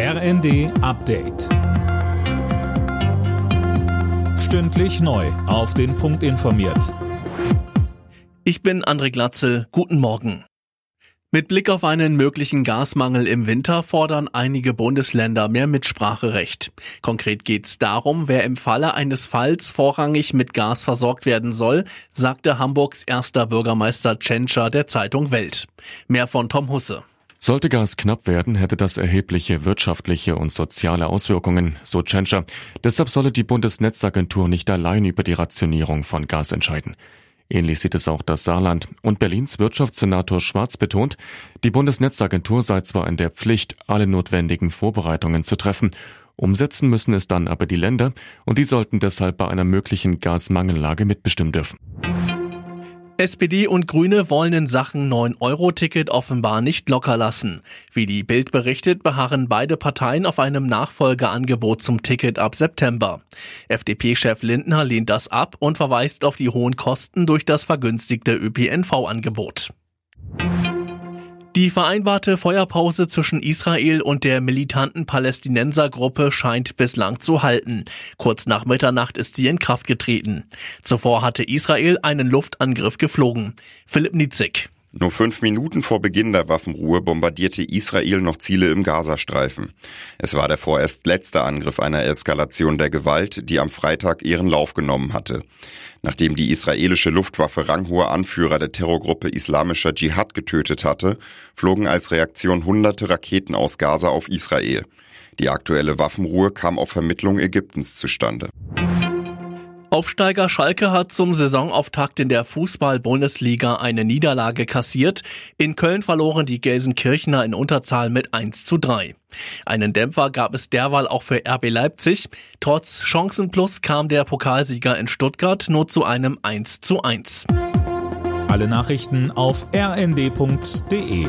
RND Update. Stündlich neu. Auf den Punkt informiert. Ich bin André Glatzel. Guten Morgen. Mit Blick auf einen möglichen Gasmangel im Winter fordern einige Bundesländer mehr Mitspracherecht. Konkret geht es darum, wer im Falle eines Falls vorrangig mit Gas versorgt werden soll, sagte Hamburgs erster Bürgermeister Tschentscher der Zeitung Welt. Mehr von Tom Husse. Sollte Gas knapp werden, hätte das erhebliche wirtschaftliche und soziale Auswirkungen, so Tschentscher. Deshalb solle die Bundesnetzagentur nicht allein über die Rationierung von Gas entscheiden. Ähnlich sieht es auch das Saarland. Und Berlins Wirtschaftssenator Schwarz betont, die Bundesnetzagentur sei zwar in der Pflicht, alle notwendigen Vorbereitungen zu treffen, umsetzen müssen es dann aber die Länder und die sollten deshalb bei einer möglichen Gasmangellage mitbestimmen dürfen. SPD und Grüne wollen in Sachen 9-Euro-Ticket offenbar nicht locker lassen. Wie die Bild berichtet, beharren beide Parteien auf einem Nachfolgeangebot zum Ticket ab September. FDP-Chef Lindner lehnt das ab und verweist auf die hohen Kosten durch das vergünstigte ÖPNV-Angebot. Die vereinbarte Feuerpause zwischen Israel und der militanten Palästinensergruppe scheint bislang zu halten. Kurz nach Mitternacht ist sie in Kraft getreten. Zuvor hatte Israel einen Luftangriff geflogen. Philipp Nitzig. Nur fünf Minuten vor Beginn der Waffenruhe bombardierte Israel noch Ziele im Gazastreifen. Es war der vorerst letzte Angriff einer Eskalation der Gewalt, die am Freitag ihren Lauf genommen hatte. Nachdem die israelische Luftwaffe ranghohe Anführer der Terrorgruppe Islamischer Dschihad getötet hatte, flogen als Reaktion hunderte Raketen aus Gaza auf Israel. Die aktuelle Waffenruhe kam auf Vermittlung Ägyptens zustande. Aufsteiger Schalke hat zum Saisonauftakt in der Fußball-Bundesliga eine Niederlage kassiert. In Köln verloren die Gelsenkirchener in Unterzahl mit 1 zu 3. Einen Dämpfer gab es derweil auch für RB Leipzig. Trotz Chancenplus kam der Pokalsieger in Stuttgart nur zu einem 1 zu 1. Alle Nachrichten auf rnd.de